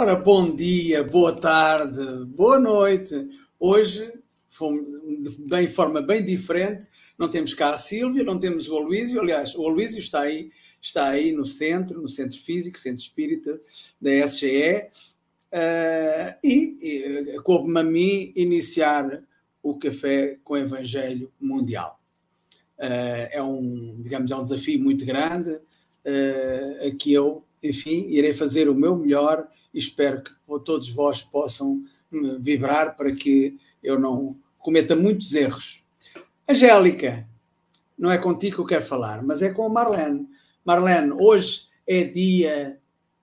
Ora, bom dia, boa tarde, boa noite. Hoje, de forma bem diferente, não temos cá a Sílvia, não temos o Aloísio. Aliás, o Aloísio está aí, está aí no centro, no centro físico, centro espírita da SGE. Uh, e, e coube-me a mim iniciar o Café com o Evangelho Mundial. Uh, é um, digamos, é um desafio muito grande uh, a que eu, enfim, irei fazer o meu melhor espero que todos vós possam vibrar para que eu não cometa muitos erros. Angélica, não é contigo que eu quero falar, mas é com a Marlene. Marlene, hoje é dia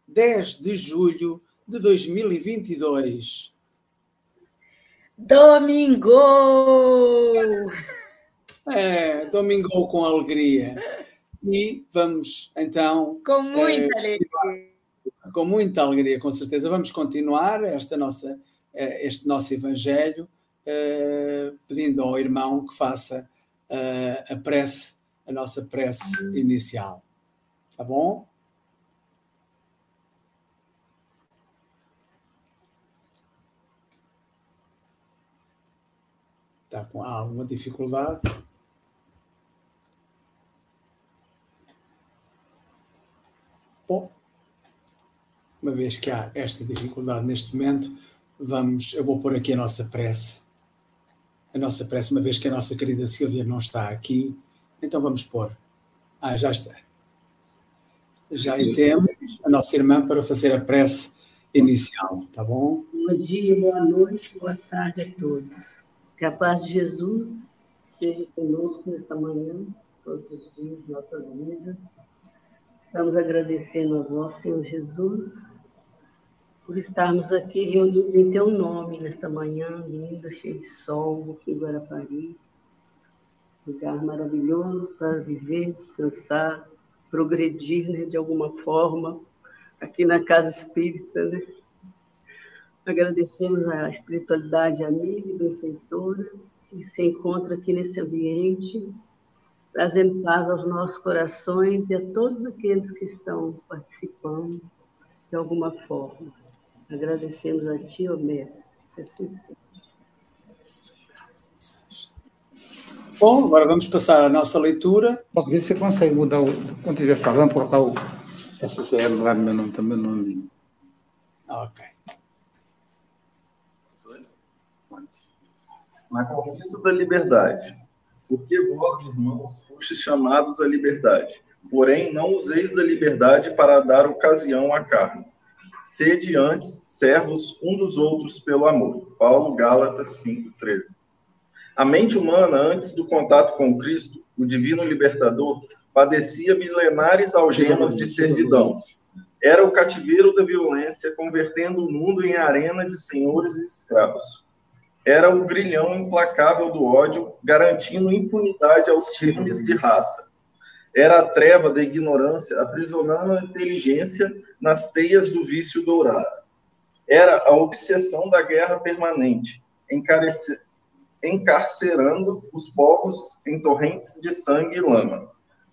10 de julho de 2022. Domingo! É, domingo com alegria. E vamos então. Com muita é, alegria com muita alegria, com certeza. Vamos continuar esta nossa, eh, este nosso Evangelho, eh, pedindo ao irmão que faça eh, a prece, a nossa prece inicial. Tá bom? Está com alguma dificuldade? Bom, uma vez que há esta dificuldade neste momento, vamos, eu vou pôr aqui a nossa prece. A nossa prece, uma vez que a nossa querida Silvia não está aqui, então vamos pôr. Ah, já está. Já temos a nossa irmã para fazer a prece inicial, tá bom? Bom dia, boa noite, boa tarde a todos. Que a paz de Jesus esteja conosco nesta manhã, todos os dias, nossas vidas. Estamos agradecendo a vós, Senhor Jesus, por estarmos aqui reunidos em Teu nome nesta manhã linda, cheia de sol, aqui em Guarapari. Lugar maravilhoso para viver, descansar, progredir né, de alguma forma, aqui na Casa Espírita. Né? Agradecemos a espiritualidade amiga e benfeitora que se encontra aqui nesse ambiente, trazendo paz aos nossos corações e a todos aqueles que estão participando de alguma forma. Agradecemos a Ti, ó Mestre. Assim seja. Bom, agora vamos passar à nossa leitura. Pode ver se você consegue mudar, o, quando estiver falando, colocar o SCL lá no meu nome também. Não... Ok. Na conquista da liberdade. Porque vós, irmãos, fostes chamados à liberdade. Porém, não useis da liberdade para dar ocasião à carne Sede antes servos um dos outros pelo amor. Paulo, Gálatas 5:13. A mente humana, antes do contato com Cristo, o divino libertador, padecia milenares algemas de servidão. Era o cativeiro da violência, convertendo o mundo em arena de senhores e escravos. Era o grilhão implacável do ódio, garantindo impunidade aos crimes de raça era a treva da ignorância aprisionando a inteligência nas teias do vício dourado. Era a obsessão da guerra permanente, encarcerando os povos em torrentes de sangue e lama.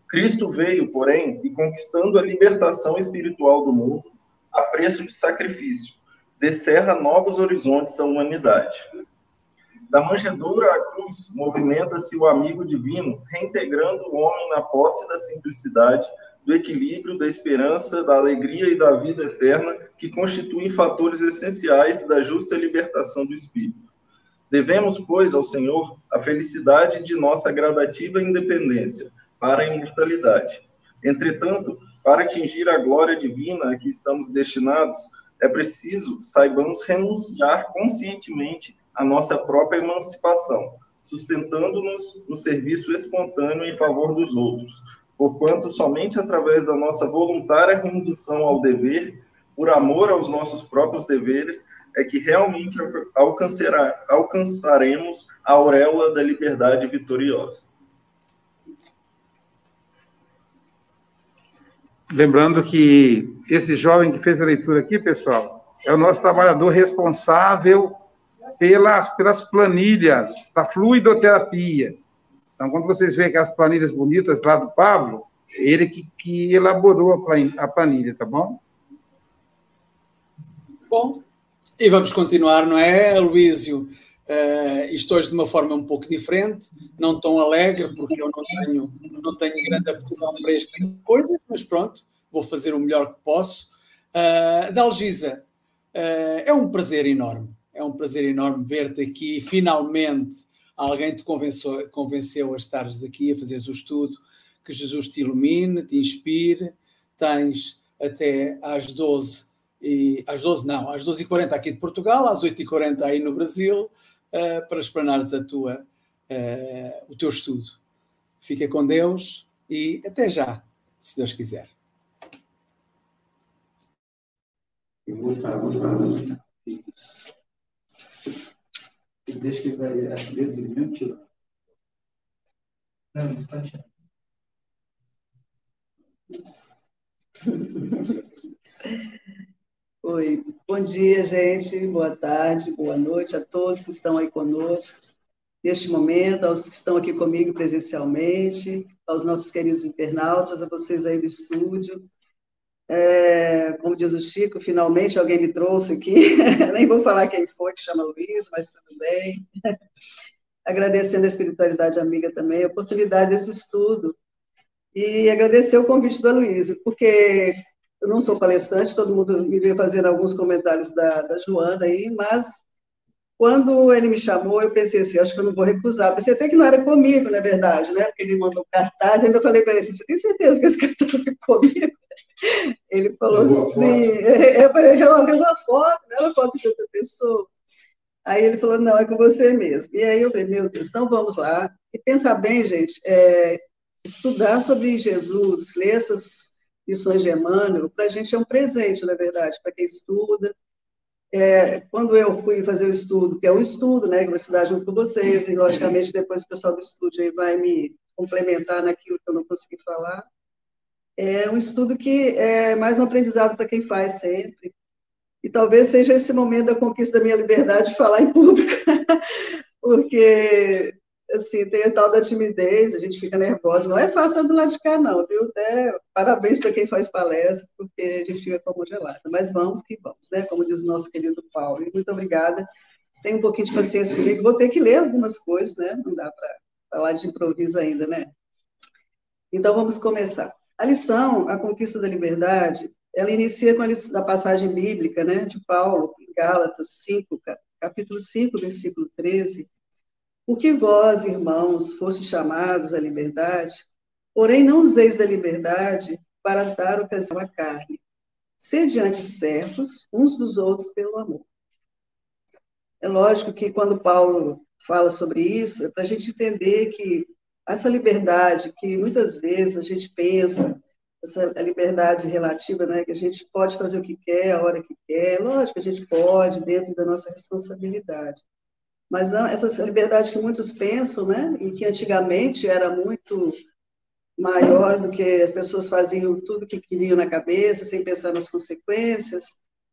Cristo veio, porém, e conquistando a libertação espiritual do mundo, a preço de sacrifício, descerra novos horizontes à humanidade. Da manjedoura à cruz, movimenta-se o amigo divino, reintegrando o homem na posse da simplicidade, do equilíbrio, da esperança, da alegria e da vida eterna, que constituem fatores essenciais da justa libertação do espírito. Devemos, pois, ao Senhor a felicidade de nossa gradativa independência para a imortalidade. Entretanto, para atingir a glória divina a que estamos destinados, é preciso saibamos renunciar conscientemente à nossa própria emancipação, sustentando-nos no serviço espontâneo em favor dos outros, porquanto somente através da nossa voluntária rendição ao dever, por amor aos nossos próprios deveres, é que realmente alcançaremos a auréola da liberdade vitoriosa. Lembrando que esse jovem que fez a leitura aqui, pessoal, é o nosso trabalhador responsável pelas, planilhas da fluidoterapia. Então, quando vocês veem aquelas planilhas bonitas lá do Pablo, ele que, que elaborou a planilha, tá bom? Bom, e vamos continuar, não é, Luísio? Uh, isto hoje de uma forma um pouco diferente, não tão alegre, porque eu não tenho, não tenho grande aptidão para este tipo de coisa, mas pronto, vou fazer o melhor que posso. Uh, Dalgisa, uh, é um prazer enorme, é um prazer enorme ver-te aqui, finalmente alguém te convenceu, convenceu a estares aqui, a fazeres o estudo, que Jesus te ilumine, te inspire, tens até às 12 e às 12 não, às 12h40 aqui de Portugal, às 8h40 aí no Brasil, uh, para explanares a tua, uh, o teu estudo. Fica com Deus e até já, se Deus quiser. Desde que vai, acho que desde o mesmo. Não, tirando. Oi, bom dia, gente, boa tarde, boa noite a todos que estão aí conosco neste momento, aos que estão aqui comigo presencialmente, aos nossos queridos internautas, a vocês aí do estúdio. É, como diz o Chico, finalmente alguém me trouxe aqui, nem vou falar quem foi, que chama Luiz, mas tudo bem. Agradecendo a espiritualidade amiga também, a oportunidade desse estudo, e agradecer o convite do Aloysio, porque eu não sou palestrante, todo mundo me veio fazendo alguns comentários da, da Joana aí, mas quando ele me chamou, eu pensei assim, acho que eu não vou recusar. Pensei até que não era comigo, na verdade, né? Porque ele mandou cartaz, ainda falei para ele assim, você tem certeza que esse cartaz é comigo? Ele falou assim, é, é, é uma foto, não é uma foto de outra pessoa. Aí ele falou, não, é com você mesmo. E aí eu falei, meu Deus, então vamos lá. E pensar bem, gente, é, estudar sobre Jesus, ler essas lições de Emmanuel, para a gente é um presente, na verdade, para quem estuda. É, quando eu fui fazer o estudo, que é um estudo, né, que eu vou estudar junto com vocês, e logicamente depois o pessoal do estúdio aí vai me complementar naquilo que eu não consegui falar. É um estudo que é mais um aprendizado para quem faz sempre. E talvez seja esse momento da conquista da minha liberdade de falar em público, porque assim, tem a tal da timidez, a gente fica nervosa. Não é fácil do lado de cá, não, viu? É, parabéns para quem faz palestra, porque a gente fica como gelada. Mas vamos que vamos, né? Como diz o nosso querido Paulo. Muito obrigada. Tenha um pouquinho de paciência comigo. Vou ter que ler algumas coisas, né? Não dá para falar de improviso ainda, né? Então vamos começar. A lição, a conquista da liberdade, ela inicia com a, a passagem bíblica, né, de Paulo, em Gálatas 5, capítulo 5, versículo 13, porque vós, irmãos, fostes chamados à liberdade, porém não useis da liberdade para dar ocasião à carne. Sede antes servos uns dos outros pelo amor. É lógico que quando Paulo fala sobre isso, é para a gente entender que essa liberdade que muitas vezes a gente pensa, essa liberdade relativa, né, que a gente pode fazer o que quer, a hora que quer, lógico que a gente pode, dentro da nossa responsabilidade. Mas não, essa liberdade que muitos pensam, né, e que antigamente era muito maior do que as pessoas faziam tudo que queriam na cabeça, sem pensar nas consequências,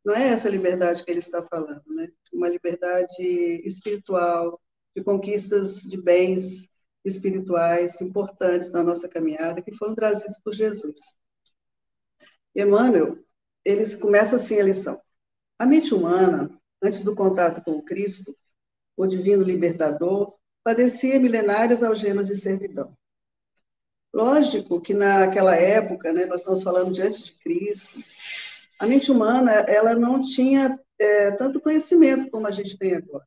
não é essa liberdade que ele está falando, né? Uma liberdade espiritual, de conquistas de bens espirituais importantes na nossa caminhada, que foram trazidos por Jesus. Emmanuel, eles começa assim a lição. A mente humana, antes do contato com o Cristo, o divino libertador, padecia milenárias algemas de servidão. Lógico que naquela época, né, nós estamos falando de antes de Cristo, a mente humana ela não tinha é, tanto conhecimento como a gente tem agora.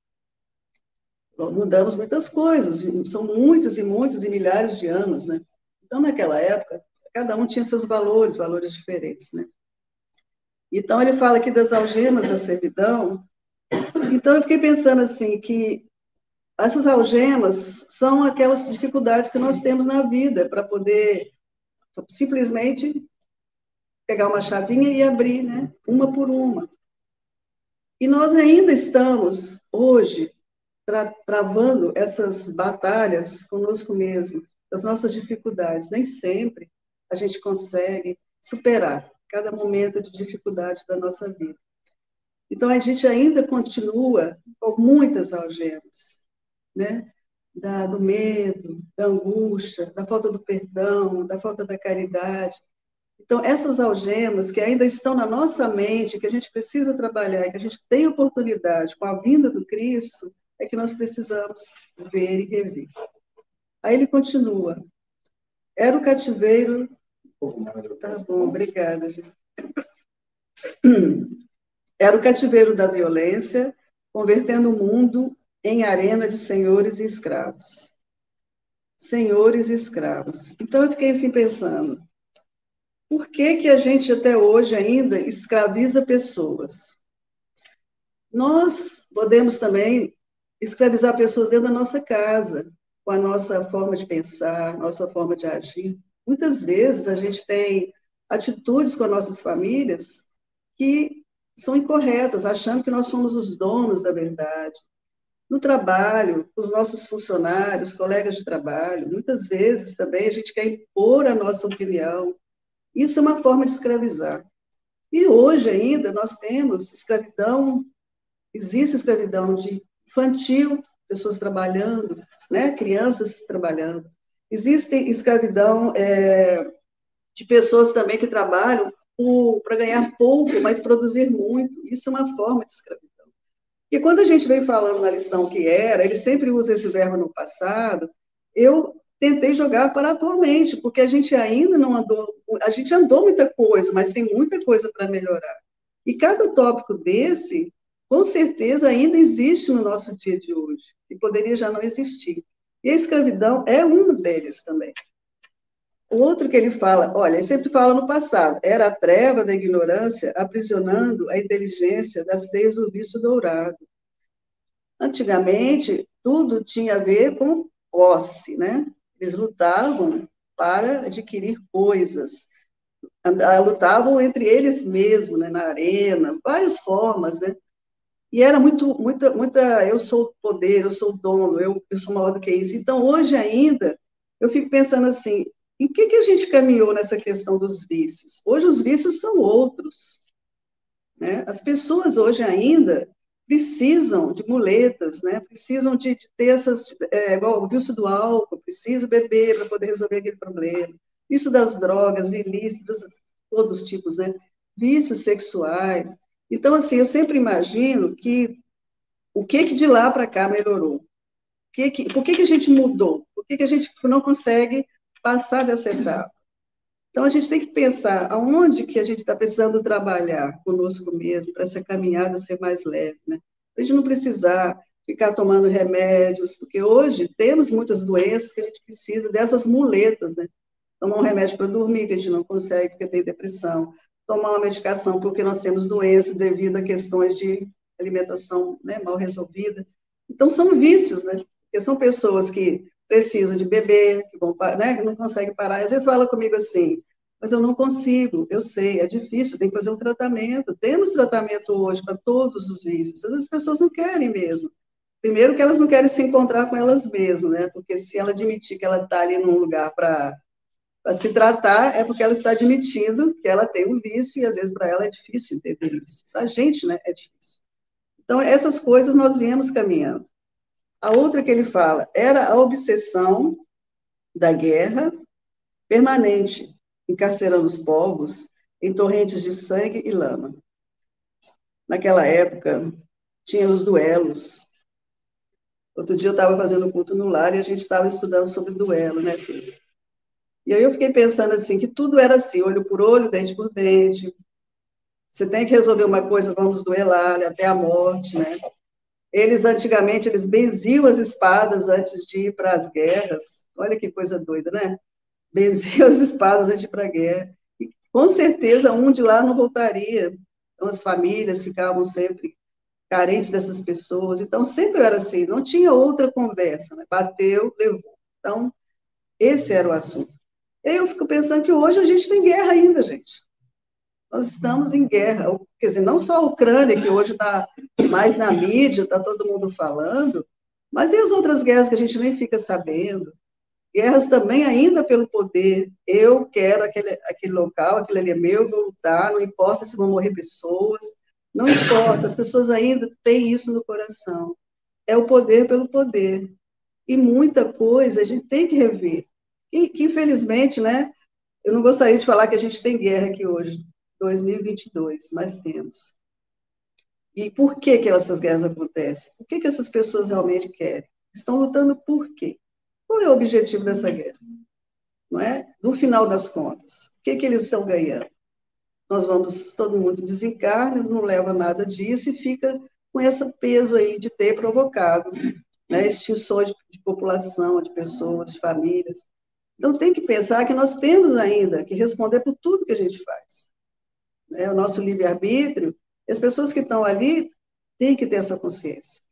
mudamos muitas coisas, são muitos e muitos e milhares de anos, né? Então, naquela época, cada um tinha seus valores, valores diferentes, né? Então, ele fala aqui das algemas da servidão. Então, eu fiquei pensando assim, que essas algemas são aquelas dificuldades que nós temos na vida para poder simplesmente pegar uma chavinha e abrir, né? Uma por uma. E nós ainda estamos, hoje, tra travando essas batalhas conosco mesmo, as nossas dificuldades. Nem sempre a gente consegue superar cada momento de dificuldade da nossa vida. Então, a gente ainda continua com muitas algemas, né? Da, do medo, da angústia, da falta do perdão, da falta da caridade. Então, essas algemas que ainda estão na nossa mente, que a gente precisa trabalhar, que a gente tem oportunidade com a vinda do Cristo, é que nós precisamos ver e rever. Aí ele continua. Era o cativeiro. Tá bom, obrigada, gente. Era o cativeiro da violência, convertendo o mundo em arena de senhores e escravos. Senhores e escravos. Então eu fiquei assim pensando, por que, que a gente até hoje ainda escraviza pessoas? Nós podemos também escravizar pessoas dentro da nossa casa, com a nossa forma de pensar, nossa forma de agir. Muitas vezes a gente tem atitudes com as nossas famílias que são incorretas, achando que nós somos os donos da verdade. No trabalho, os nossos funcionários, colegas de trabalho, muitas vezes também a gente quer impor a nossa opinião, isso é uma forma de escravizar. E hoje ainda nós temos escravidão, existe escravidão de infantil, pessoas trabalhando, né, crianças trabalhando. Existe escravidão é, de pessoas também que trabalham para ganhar pouco, mas produzir muito. Isso é uma forma de escravidão. E quando a gente vem falando na lição que era, ele sempre usa esse verbo no passado, eu tentei jogar para atualmente, porque a gente ainda não andou, a gente andou muita coisa, mas tem muita coisa para melhorar. E cada tópico desse, com certeza, ainda existe no nosso dia de hoje, e poderia já não existir. E a escravidão é um deles também. Outro que ele fala, olha, ele sempre fala no passado, era a treva da ignorância aprisionando a inteligência das teias do vício dourado. Antigamente, tudo tinha a ver com posse, né? Eles lutavam para adquirir coisas, lutavam entre eles mesmos, né, na arena, várias formas, né? E era muito, muita, muita, eu sou o poder, eu sou o dono, eu, eu sou maior do que isso. Então, hoje ainda, eu fico pensando assim, em que, que a gente caminhou nessa questão dos vícios? Hoje os vícios são outros. Né? As pessoas hoje ainda precisam de muletas, né? precisam de, de ter essas, é, igual o vício do álcool, preciso beber para poder resolver aquele problema, isso das drogas ilícitas, todos os tipos, né? vícios sexuais. Então, assim, eu sempre imagino que o que, que de lá para cá melhorou? Que que, por que, que a gente mudou? Por que, que a gente não consegue passar dessa etapa? Então, a gente tem que pensar aonde que a gente está precisando trabalhar conosco mesmo, para essa caminhada ser mais leve, né? Para a gente não precisar ficar tomando remédios, porque hoje temos muitas doenças que a gente precisa dessas muletas, né? Tomar um remédio para dormir, que a gente não consegue porque tem depressão. Tomar uma medicação porque nós temos doença devido a questões de alimentação né, mal resolvida. Então, são vícios, né? Porque são pessoas que precisam de beber, que vão, né, não conseguem parar. Às vezes fala comigo assim, mas eu não consigo, eu sei, é difícil, tem que fazer um tratamento. Temos tratamento hoje para todos os vícios. As pessoas não querem mesmo. Primeiro que elas não querem se encontrar com elas mesmas, né? Porque se ela admitir que ela está ali num lugar para se tratar, é porque ela está admitindo que ela tem um vício e às vezes para ela é difícil entender isso. Para a gente, né, é difícil. Então, essas coisas nós viemos caminhando. A outra que ele fala era a obsessão da guerra permanente, encarcerando os povos em torrentes de sangue e lama. Naquela época, tinha os duelos. Outro dia eu estava fazendo culto no lar e a gente estava estudando sobre duelo, né, filho? E aí eu fiquei pensando assim, que tudo era assim, olho por olho, dente por dente. Você tem que resolver uma coisa, vamos duelar até a morte, né? Eles, antigamente, eles benziam as espadas antes de ir para as guerras. Olha que coisa doida, né? Benziam as espadas antes de ir para a guerra. E, com certeza, um de lá não voltaria. Então, as famílias ficavam sempre carentes dessas pessoas. Então, sempre era assim, não tinha outra conversa. Né? Bateu, levou. Então, esse era o assunto. Eu fico pensando que hoje a gente tem guerra ainda, gente. Nós estamos em guerra. Quer dizer, não só a Ucrânia, que hoje está mais na mídia, está todo mundo falando, mas e as outras guerras que a gente nem fica sabendo? Guerras também ainda pelo poder. Eu quero aquele, aquele local, aquilo ali é meu, vou lutar, não importa se vão morrer pessoas, não importa, as pessoas ainda têm isso no coração. É o poder pelo poder. E muita coisa a gente tem que rever e que, infelizmente, né, eu não gostaria de falar que a gente tem guerra aqui hoje, 2022, mas temos. E por que, que essas guerras acontecem? O que, que essas pessoas realmente querem? Estão lutando por quê? Qual é o objetivo dessa guerra? Não é? No final das contas, o que, que eles estão ganhando? Nós vamos, todo mundo desencarna, não leva nada disso e fica com esse peso aí de ter provocado né, extinções de, de população, de pessoas, de famílias. Então, tem que pensar que nós temos ainda que responder por tudo que a gente faz. É, o nosso livre-arbítrio, as pessoas que estão ali têm que ter essa consciência.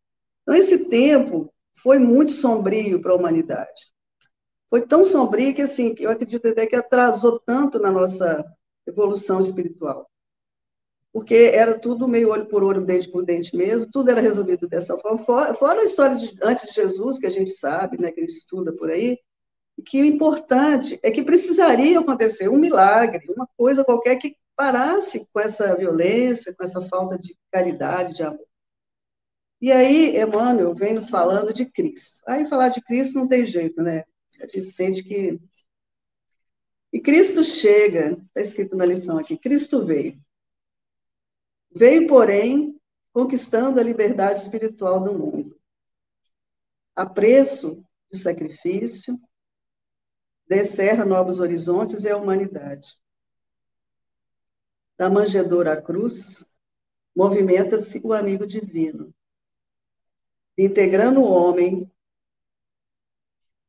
Então, esse tempo foi muito sombrio para a humanidade. Foi tão sombrio que, assim, eu acredito até que atrasou tanto na nossa evolução espiritual. Porque era tudo meio olho por olho, dente por dente mesmo, tudo era resolvido dessa forma. Fora a história de, antes de Jesus, que a gente sabe, né, que a gente estuda por aí, que o importante é que precisaria acontecer um milagre, uma coisa qualquer que parasse com essa violência, com essa falta de caridade, de amor. E aí, Emmanuel vem nos falando de Cristo. Aí falar de Cristo não tem jeito, né? A gente sente que. E Cristo chega, está escrito na lição aqui: Cristo veio. Veio, porém, conquistando a liberdade espiritual do mundo. A preço de sacrifício, descerra novos horizontes e a humanidade. Da manjedoura à cruz, movimenta-se o amigo divino, integrando o homem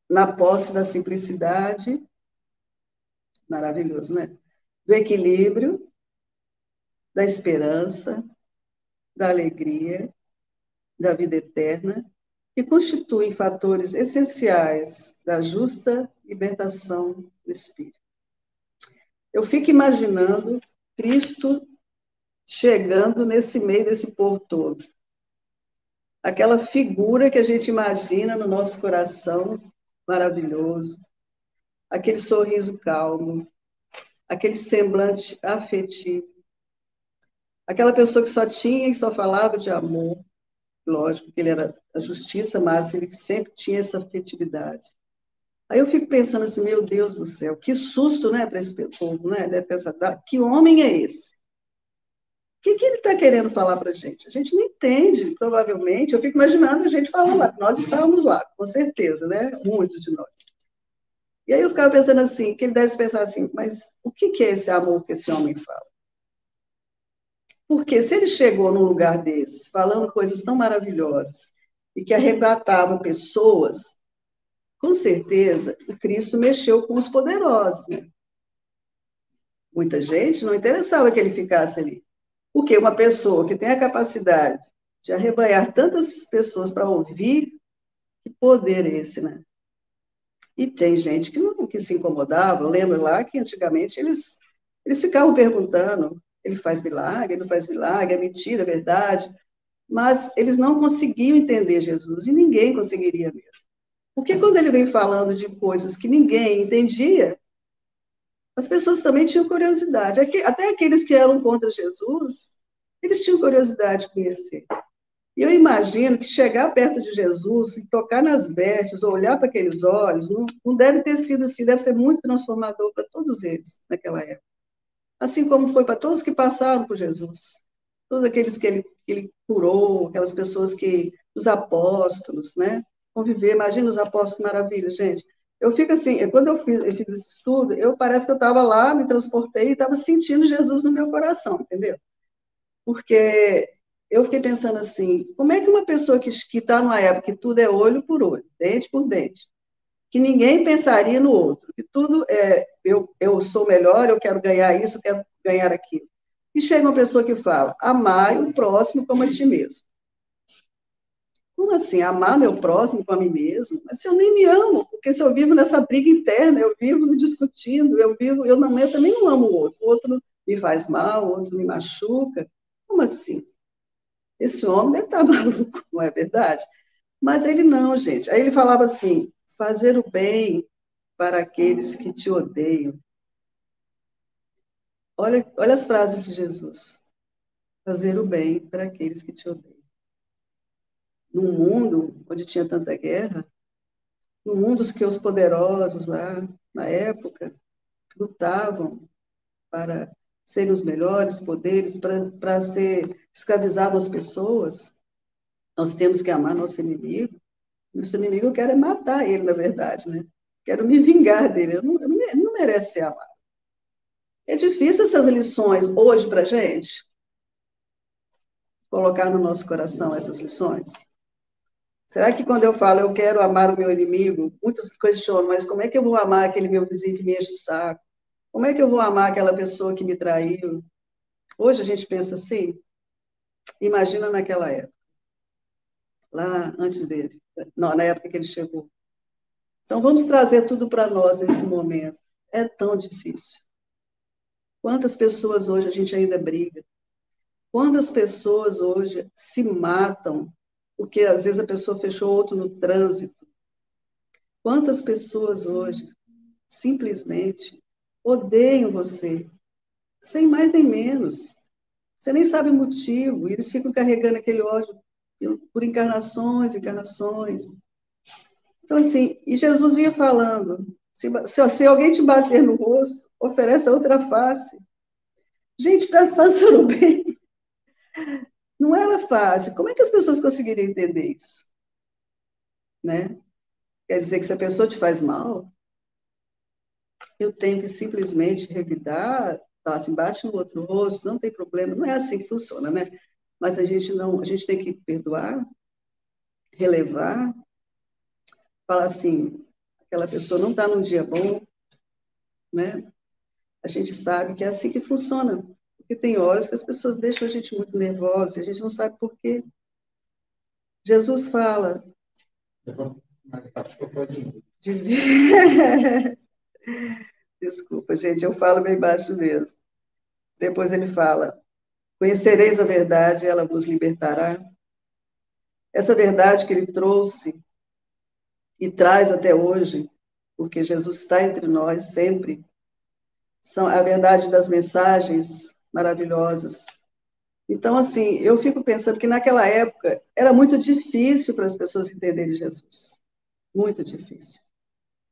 na posse da simplicidade, maravilhoso, né? Do equilíbrio, da esperança, da alegria, da vida eterna, que constituem fatores essenciais da justa libertação do espírito. Eu fico imaginando Cristo chegando nesse meio desse povo todo. Aquela figura que a gente imagina no nosso coração maravilhoso, aquele sorriso calmo, aquele semblante afetivo, aquela pessoa que só tinha e só falava de amor, lógico que ele era a justiça, mas ele sempre tinha essa afetividade. Aí eu fico pensando assim, meu Deus do céu, que susto, né, para esse povo, né? Deve pensar, que homem é esse? O que, que ele está querendo falar para a gente? A gente não entende, provavelmente. Eu fico imaginando a gente falando lá, nós estávamos lá, com certeza, né? Muitos de nós. E aí eu ficava pensando assim, que ele deve pensar assim, mas o que, que é esse amor que esse homem fala? Porque se ele chegou num lugar desse, falando coisas tão maravilhosas, e que arrebatavam pessoas, com certeza, o Cristo mexeu com os poderosos. Né? Muita gente não interessava que ele ficasse ali. Porque uma pessoa que tem a capacidade de arrebanhar tantas pessoas para ouvir, que poder é esse, né? E tem gente que não que se incomodava. Eu lembro lá que antigamente eles, eles ficavam perguntando: ele faz milagre, ele não faz milagre, é mentira, é verdade. Mas eles não conseguiam entender Jesus, e ninguém conseguiria mesmo. Porque quando ele vem falando de coisas que ninguém entendia, as pessoas também tinham curiosidade. Até aqueles que eram contra Jesus, eles tinham curiosidade de conhecer. E eu imagino que chegar perto de Jesus e tocar nas vestes, ou olhar para aqueles olhos, não, não deve ter sido assim, deve ser muito transformador para todos eles naquela época. Assim como foi para todos que passaram por Jesus. Todos aqueles que ele, que ele curou, aquelas pessoas que, os apóstolos, né? Conviver. Imagina os apóstolos, que maravilha, gente. Eu fico assim, quando eu fiz, eu fiz esse estudo, eu parece que eu estava lá, me transportei e estava sentindo Jesus no meu coração, entendeu? Porque eu fiquei pensando assim, como é que uma pessoa que está numa época que tudo é olho por olho, dente por dente, que ninguém pensaria no outro, que tudo é, eu, eu sou melhor, eu quero ganhar isso, eu quero ganhar aquilo. E chega uma pessoa que fala, amai o próximo como a ti mesmo. Como assim? Amar meu próximo com a mim mesmo? Mas se eu nem me amo, porque se eu vivo nessa briga interna, eu vivo me discutindo, eu vivo, eu, não, eu também não amo o outro. O outro me faz mal, o outro me machuca. Como assim? Esse homem deve estar maluco, não é verdade? Mas ele não, gente. Aí ele falava assim: fazer o bem para aqueles que te odeiam. Olha, olha as frases de Jesus. Fazer o bem para aqueles que te odeiam num mundo onde tinha tanta guerra, num mundo que os poderosos lá, na época, lutavam para serem os melhores poderes, para ser escravizar as pessoas, nós temos que amar nosso inimigo. Nosso inimigo eu quero é matar ele, na verdade, né? Quero me vingar dele. Eu não, eu não merece ser amado. É difícil essas lições hoje para gente colocar no nosso coração essas lições. Será que quando eu falo eu quero amar o meu inimigo, muitos questionam, mas como é que eu vou amar aquele meu vizinho que me enche o saco? Como é que eu vou amar aquela pessoa que me traiu? Hoje a gente pensa assim, imagina naquela época, lá antes dele, não, na época que ele chegou. Então vamos trazer tudo para nós nesse momento. É tão difícil. Quantas pessoas hoje a gente ainda briga? Quantas pessoas hoje se matam porque às vezes a pessoa fechou outro no trânsito. Quantas pessoas hoje simplesmente odeiam você, sem mais nem menos. Você nem sabe o motivo, e eles ficam carregando aquele ódio por encarnações, encarnações. Então, assim, e Jesus vinha falando: se, se, se alguém te bater no rosto, oferece a outra face. Gente, fazer o bem. Não era fácil. Como é que as pessoas conseguiriam entender isso? Né? Quer dizer que se a pessoa te faz mal, eu tenho que simplesmente revidar, tá, assim, bate no outro rosto, não tem problema. Não é assim que funciona, né? Mas a gente não, a gente tem que perdoar, relevar, falar assim, aquela pessoa não está num dia bom, né? A gente sabe que é assim que funciona. Porque tem horas que as pessoas deixam a gente muito nervosa e a gente não sabe por quê. Jesus fala. De... Desculpa, gente, eu falo bem baixo mesmo. Depois ele fala: Conhecereis a verdade, ela vos libertará. Essa verdade que ele trouxe e traz até hoje, porque Jesus está entre nós sempre, são a verdade das mensagens maravilhosas. Então, assim, eu fico pensando que naquela época era muito difícil para as pessoas entenderem Jesus. Muito difícil.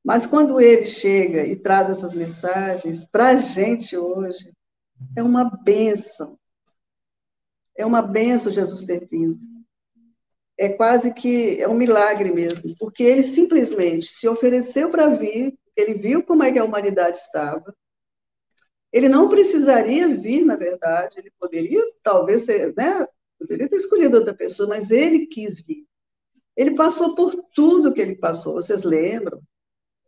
Mas quando ele chega e traz essas mensagens para a gente hoje, é uma benção. É uma benção Jesus ter vindo. É quase que é um milagre mesmo, porque ele simplesmente se ofereceu para vir, ele viu como é que a humanidade estava, ele não precisaria vir, na verdade, ele poderia, talvez, ser, né, poderia ter escolhido outra pessoa, mas ele quis vir. Ele passou por tudo que ele passou, vocês lembram?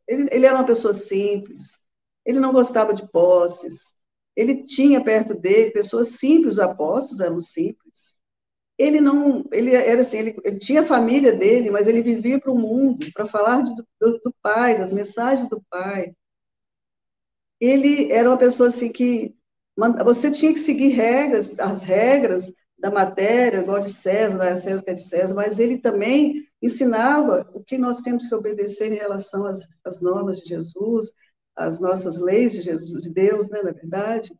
Ele, ele era uma pessoa simples, ele não gostava de posses, ele tinha perto dele pessoas simples, os apóstolos eram simples. Ele não, ele era assim, ele, ele tinha a família dele, mas ele vivia para o mundo, para falar do, do, do pai, das mensagens do pai ele era uma pessoa assim que você tinha que seguir regras, as regras da matéria, igual de César, da César que é de César, mas ele também ensinava o que nós temos que obedecer em relação às, às normas de Jesus, às nossas leis de Jesus, de Deus, né, na verdade.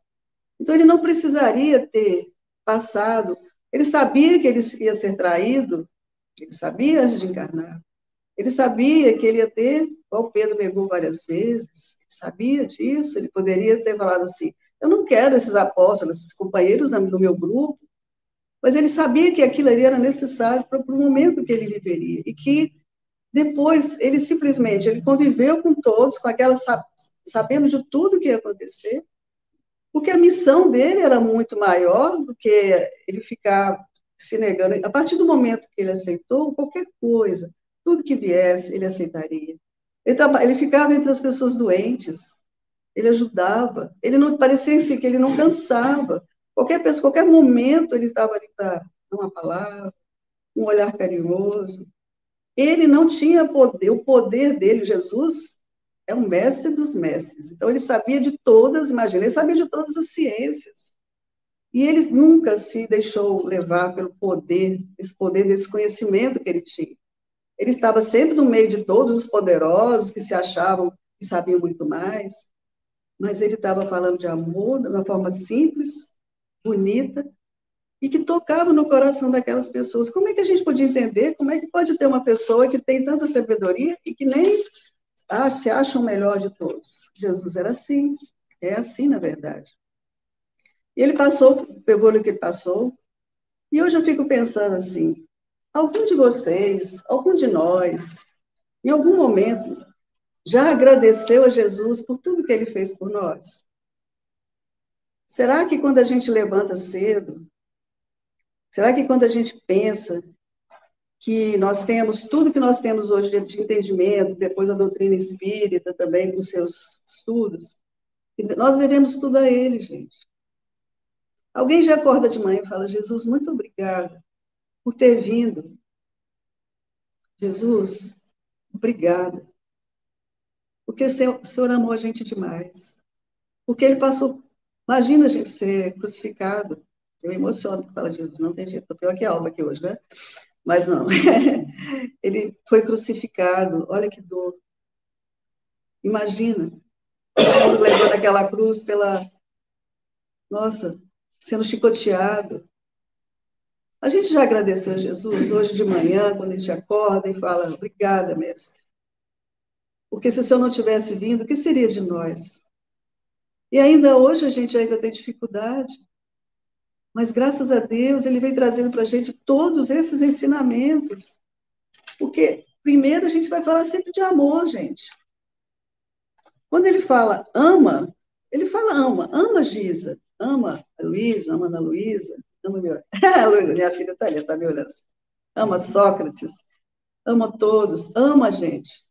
Então ele não precisaria ter passado, ele sabia que ele ia ser traído, ele sabia antes de encarnar, ele sabia que ele ia ter, igual Pedro negou várias vezes, sabia disso, ele poderia ter falado assim: eu não quero esses apóstolos, esses companheiros no meu grupo, mas ele sabia que aquilo ali era necessário para o momento que ele viveria e que Depois, ele simplesmente, ele conviveu com todos, com aquela, sabendo de tudo que ia acontecer, porque a missão dele era muito maior do que ele ficar se negando. A partir do momento que ele aceitou, qualquer coisa, tudo que viesse, ele aceitaria. Ele, ficava entre as pessoas doentes, ele ajudava, ele não parecia assim que ele não cansava. Qualquer pessoa, qualquer momento, ele estava ali para uma palavra, um olhar carinhoso. Ele não tinha poder, o poder dele, Jesus, é um mestre dos mestres. Então, ele sabia de todas, imagina, ele sabia de todas as ciências. E ele nunca se deixou levar pelo poder, esse poder desse conhecimento que ele tinha. Ele estava sempre no meio de todos os poderosos que se achavam que sabiam muito mais, mas ele estava falando de amor de uma forma simples, bonita, e que tocava no coração daquelas pessoas. Como é que a gente podia entender? Como é que pode ter uma pessoa que tem tanta sabedoria e que nem ah, se acha o melhor de todos? Jesus era assim, é assim, na verdade. E ele passou, pegou o que ele passou, e hoje eu fico pensando assim: algum de vocês, algum de nós, em algum momento, já agradeceu a Jesus por tudo que ele fez por nós? Será que quando a gente levanta cedo, será que quando a gente pensa que nós temos tudo que nós temos hoje de entendimento, depois a doutrina espírita também com seus estudos, nós devemos tudo a ele, gente. Alguém já acorda de manhã e fala: Jesus, muito obrigada por ter vindo. Jesus, obrigada. Porque o Senhor, o Senhor amou a gente demais. Porque ele passou. Imagina a gente ser crucificado. Eu emociono por falar de Jesus, não tem jeito. Estou pior que a alma aqui hoje, né? Mas não. ele foi crucificado. Olha que dor. Imagina. Levando aquela cruz pela. Nossa, sendo chicoteado. A gente já agradeceu a Jesus hoje de manhã, quando a gente acorda e fala: Obrigada, mestre. Porque se o Senhor não tivesse vindo, o que seria de nós? E ainda hoje a gente ainda tem dificuldade. Mas graças a Deus, Ele vem trazendo para a gente todos esses ensinamentos. Porque, primeiro, a gente vai falar sempre de amor, gente. Quando ele fala ama, ele fala ama, ama Giza, ama a Luísa, ama a Ana Luísa, Ama meu... Luísa, minha filha está ali, está me olhando. Ama Sócrates. Ama todos. Ama a gente.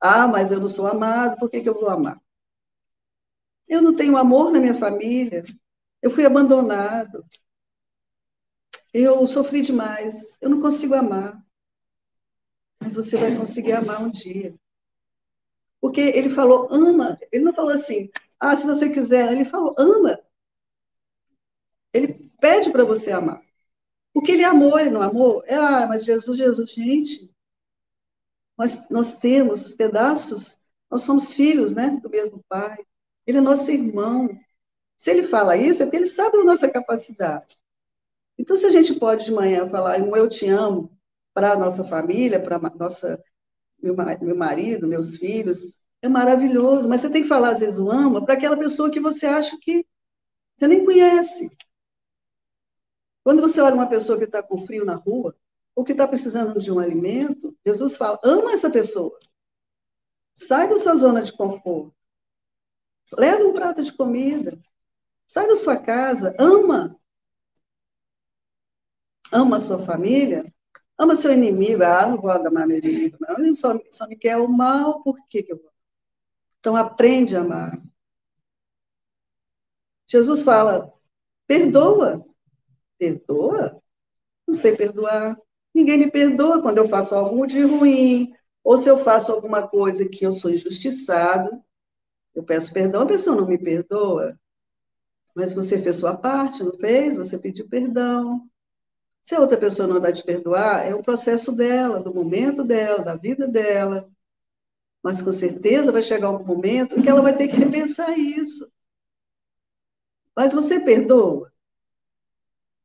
Ah, mas eu não sou amado, por que, que eu vou amar? Eu não tenho amor na minha família. Eu fui abandonado. Eu sofri demais. Eu não consigo amar. Mas você vai conseguir amar um dia. Porque ele falou, ama. Ele não falou assim, ah, se você quiser. Ele falou, ama. Ele pede para você amar. Porque ele amou, ele não amou? É, ah, mas Jesus, Jesus, gente, nós, nós temos pedaços, nós somos filhos, né, do mesmo pai. Ele é nosso irmão. Se ele fala isso, é porque ele sabe a nossa capacidade. Então, se a gente pode de manhã falar um eu te amo para a nossa família, para nossa meu, meu marido, meus filhos, é maravilhoso. Mas você tem que falar, às vezes, o ama para aquela pessoa que você acha que você nem conhece. Quando você olha uma pessoa que está com frio na rua, ou que está precisando de um alimento, Jesus fala: ama essa pessoa. Sai da sua zona de conforto. Leva um prato de comida. Sai da sua casa. Ama. Ama a sua família. Ama seu inimigo. Ah, não vou amar meu inimigo, não. Ele só, só me quer o mal, por que, que eu vou? Então, aprende a amar. Jesus fala: perdoa perdoa? Não sei perdoar. Ninguém me perdoa quando eu faço algo de ruim, ou se eu faço alguma coisa que eu sou injustiçado, eu peço perdão, a pessoa não me perdoa. Mas você fez sua parte, não fez? Você pediu perdão. Se a outra pessoa não vai te perdoar, é o processo dela, do momento dela, da vida dela. Mas com certeza vai chegar um momento em que ela vai ter que repensar isso. Mas você perdoa?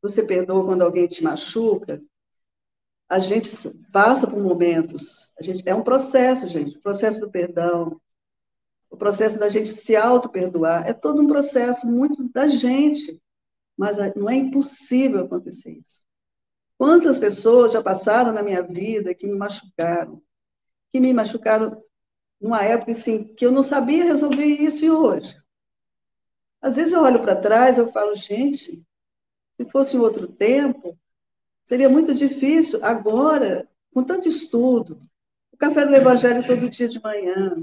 Você perdoa quando alguém te machuca, a gente passa por momentos, a gente é um processo, gente, o processo do perdão, o processo da gente se auto-perdoar, é todo um processo muito da gente, mas não é impossível acontecer isso. Quantas pessoas já passaram na minha vida que me machucaram, que me machucaram numa época assim, que eu não sabia resolver isso e hoje. Às vezes eu olho para trás, eu falo, gente, se fosse em outro tempo, seria muito difícil. Agora, com tanto estudo, o café do Evangelho todo dia de manhã,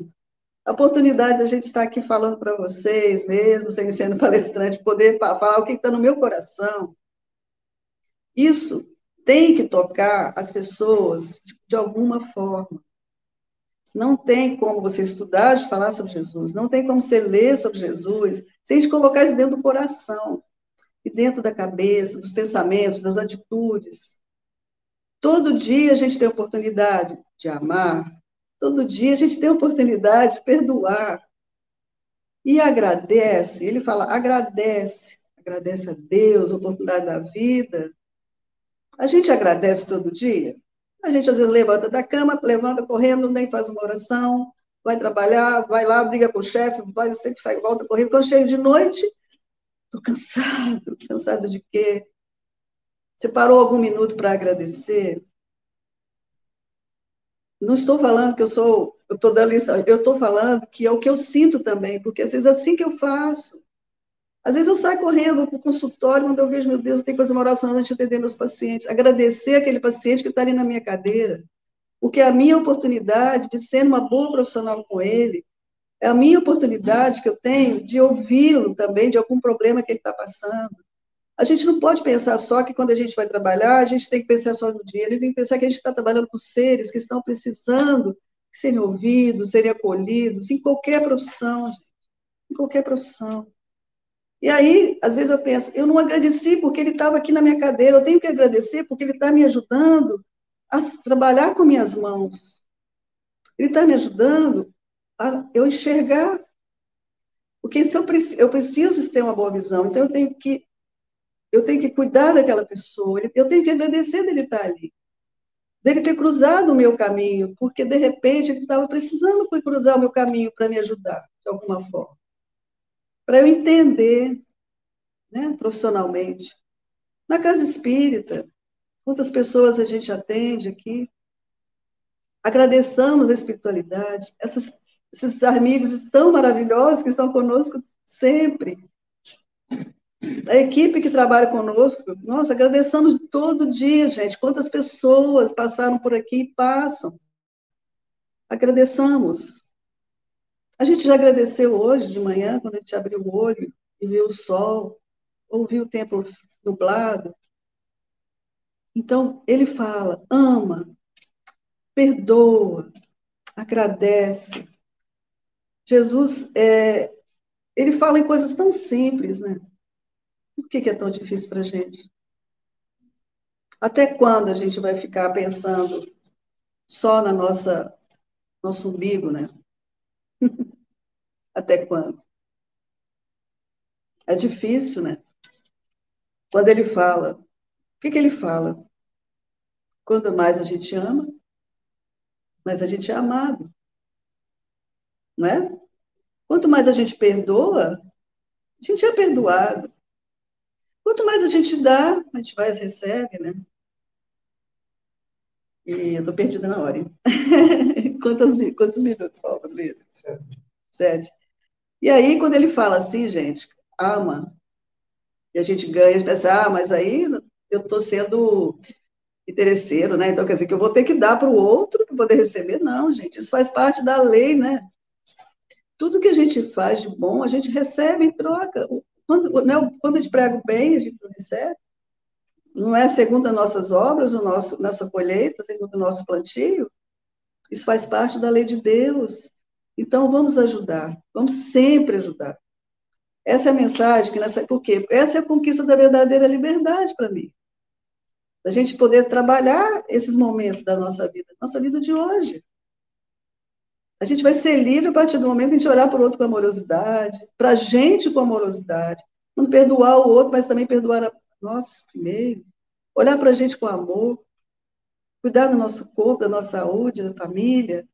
a oportunidade da gente estar aqui falando para vocês, mesmo sem sendo palestrante, poder falar o que está no meu coração. Isso tem que tocar as pessoas de, de alguma forma. Não tem como você estudar de falar sobre Jesus, não tem como você ler sobre Jesus, sem te colocar isso dentro do coração, e dentro da cabeça, dos pensamentos, das atitudes. Todo dia a gente tem a oportunidade de amar, todo dia a gente tem a oportunidade de perdoar. E agradece, ele fala, agradece, agradece a Deus, a oportunidade da vida. A gente agradece todo dia? A gente às vezes levanta da cama, levanta correndo, nem faz uma oração, vai trabalhar, vai lá, briga com o chefe, vai sempre sai, volta correndo. Quando chega de noite, estou cansado. Cansado de quê? Você parou algum minuto para agradecer? Não estou falando que eu sou, eu estou dando lição, eu estou falando que é o que eu sinto também, porque às vezes é assim que eu faço. Às vezes eu saio correndo para o consultório, quando eu vejo, meu Deus, eu tenho que fazer uma oração antes de atender meus pacientes. Agradecer aquele paciente que está ali na minha cadeira. Porque é a minha oportunidade de ser uma boa profissional com ele, é a minha oportunidade que eu tenho de ouvi-lo também de algum problema que ele está passando. A gente não pode pensar só que quando a gente vai trabalhar, a gente tem que pensar só no dinheiro, a gente tem que pensar que a gente está trabalhando com seres que estão precisando serem ouvidos, serem acolhidos, em qualquer profissão, gente. em qualquer profissão. E aí, às vezes eu penso, eu não agradeci porque ele estava aqui na minha cadeira, eu tenho que agradecer porque ele está me ajudando a trabalhar com minhas mãos. Ele está me ajudando a eu enxergar. Porque se eu, eu preciso ter uma boa visão, então eu tenho que eu tenho que cuidar daquela pessoa, eu tenho que agradecer dele estar ali, dele ter cruzado o meu caminho, porque de repente ele estava precisando cruzar o meu caminho para me ajudar de alguma forma para eu entender né, profissionalmente. Na casa espírita, quantas pessoas a gente atende aqui? Agradeçamos a espiritualidade, essas, esses amigos tão maravilhosos que estão conosco sempre. A equipe que trabalha conosco, nossa, agradecemos todo dia, gente. Quantas pessoas passaram por aqui e passam. Agradeçamos. A gente já agradeceu hoje de manhã, quando a gente abriu o olho e viu o sol, ouviu o tempo nublado. Então, ele fala: ama, perdoa, agradece. Jesus, é, ele fala em coisas tão simples, né? Por que, que é tão difícil para a gente? Até quando a gente vai ficar pensando só na nossa nosso umbigo, né? Até quando? É difícil, né? Quando ele fala, o que, que ele fala? Quanto mais a gente ama, mais a gente é amado. Não é? Quanto mais a gente perdoa, a gente é perdoado. Quanto mais a gente dá, a gente mais recebe, né? E eu tô perdida na hora. quantos, quantos minutos faltam, Luiz? Sete. Sete. E aí, quando ele fala assim, gente, ama, e a gente ganha, a gente pensa, ah, mas aí eu estou sendo interesseiro, né? Então, quer dizer, que eu vou ter que dar para o outro para poder receber? Não, gente, isso faz parte da lei, né? Tudo que a gente faz de bom, a gente recebe em troca. Quando, né, quando a gente prega o bem, a gente não recebe. Não é segundo as nossas obras, o nosso, nossa colheita, segundo o nosso plantio. Isso faz parte da lei de Deus. Então, vamos ajudar, vamos sempre ajudar. Essa é a mensagem que nessa. Por quê? Essa é a conquista da verdadeira liberdade para mim. Da gente poder trabalhar esses momentos da nossa vida, nossa vida de hoje. A gente vai ser livre a partir do momento que a gente olhar para o outro com amorosidade, para a gente com amorosidade, não perdoar o outro, mas também perdoar a nós primeiro, olhar para a gente com amor, cuidar do nosso corpo, da nossa saúde, da família,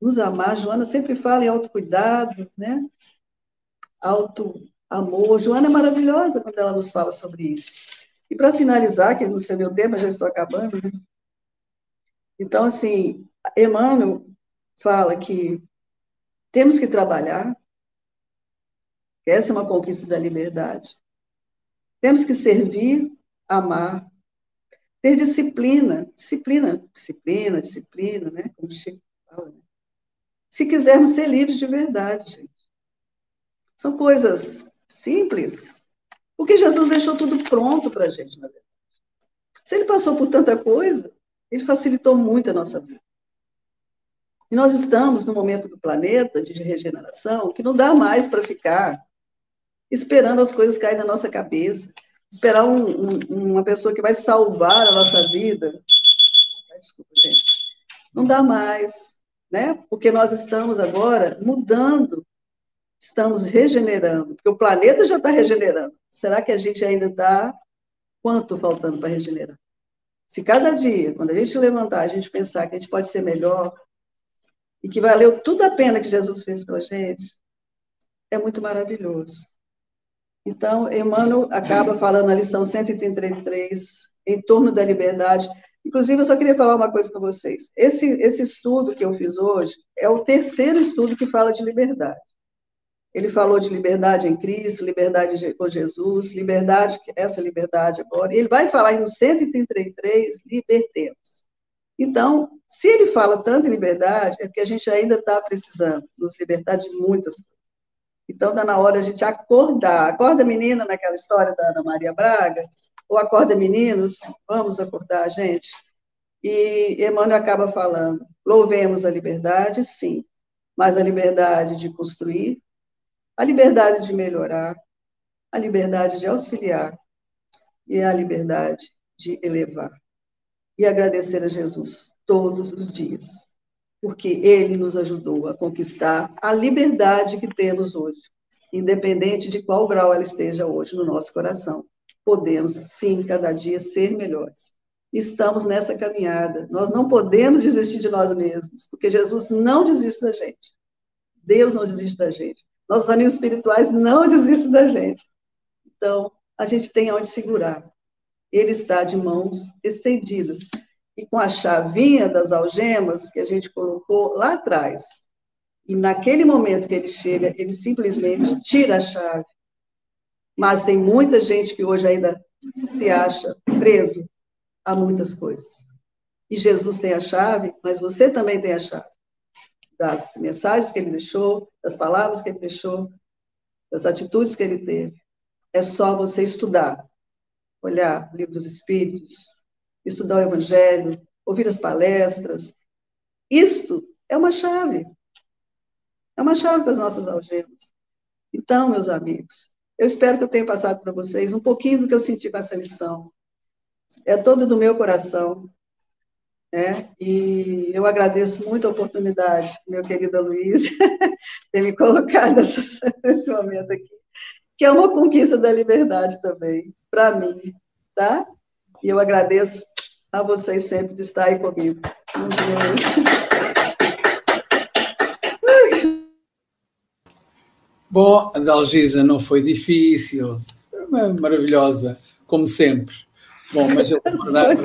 nos amar. Joana sempre fala em autocuidado, né? Auto amor. Joana é maravilhosa quando ela nos fala sobre isso. E para finalizar, que não sei meu tema, já estou acabando, né? Então, assim, Emmanuel fala que temos que trabalhar, essa é uma conquista da liberdade. Temos que servir, amar, ter disciplina, disciplina, disciplina, disciplina, né? Como Chico fala. Né? Se quisermos ser livres de verdade, gente. São coisas simples, porque Jesus deixou tudo pronto para a gente, na verdade. Se ele passou por tanta coisa, ele facilitou muito a nossa vida. E nós estamos no momento do planeta de regeneração que não dá mais para ficar esperando as coisas caírem na nossa cabeça, esperar um, um, uma pessoa que vai salvar a nossa vida. Desculpa, gente. Não dá mais, né? Porque nós estamos agora mudando, estamos regenerando, porque o planeta já está regenerando. Será que a gente ainda está quanto faltando para regenerar? Se cada dia, quando a gente levantar, a gente pensar que a gente pode ser melhor e que valeu tudo a pena que Jesus fez pela gente, é muito maravilhoso. Então, Emmanuel acaba falando na lição 133, em torno da liberdade. Inclusive, eu só queria falar uma coisa para vocês. Esse, esse estudo que eu fiz hoje é o terceiro estudo que fala de liberdade. Ele falou de liberdade em Cristo, liberdade com Jesus, liberdade, essa liberdade agora. Ele vai falar no 133, libertemos. Então, se ele fala tanto em liberdade, é porque a gente ainda está precisando nos libertar de muitas coisas. Então, está na hora a gente acordar. Acorda, menina, naquela história da Ana Maria Braga, ou acorda, meninos, vamos acordar, gente. E Emmanuel acaba falando: louvemos a liberdade, sim, mas a liberdade de construir, a liberdade de melhorar, a liberdade de auxiliar e a liberdade de elevar. E agradecer a Jesus todos os dias porque ele nos ajudou a conquistar a liberdade que temos hoje, independente de qual grau ela esteja hoje no nosso coração. Podemos, sim, cada dia ser melhores. Estamos nessa caminhada. Nós não podemos desistir de nós mesmos, porque Jesus não desiste da gente. Deus não desiste da gente. Nossos amigos espirituais não desistem da gente. Então, a gente tem onde segurar. Ele está de mãos estendidas e com a chavinha das algemas que a gente colocou lá atrás. E naquele momento que ele chega, ele simplesmente tira a chave. Mas tem muita gente que hoje ainda se acha preso a muitas coisas. E Jesus tem a chave, mas você também tem a chave. Das mensagens que ele deixou, das palavras que ele deixou, das atitudes que ele teve. É só você estudar, olhar o livro dos Espíritos, estudar o Evangelho, ouvir as palestras. Isto é uma chave. É uma chave para as nossas algemas. Então, meus amigos, eu espero que eu tenha passado para vocês um pouquinho do que eu senti com essa lição. É todo do meu coração. Né? E eu agradeço muito a oportunidade, meu querido Luiz, ter me colocado nesse momento aqui, que é uma conquista da liberdade também, para mim, tá? E eu agradeço a vocês sempre de estar aí comigo. Um Bom, a Dalgisa não foi difícil, maravilhosa, como sempre. Bom, mas eu vou dar...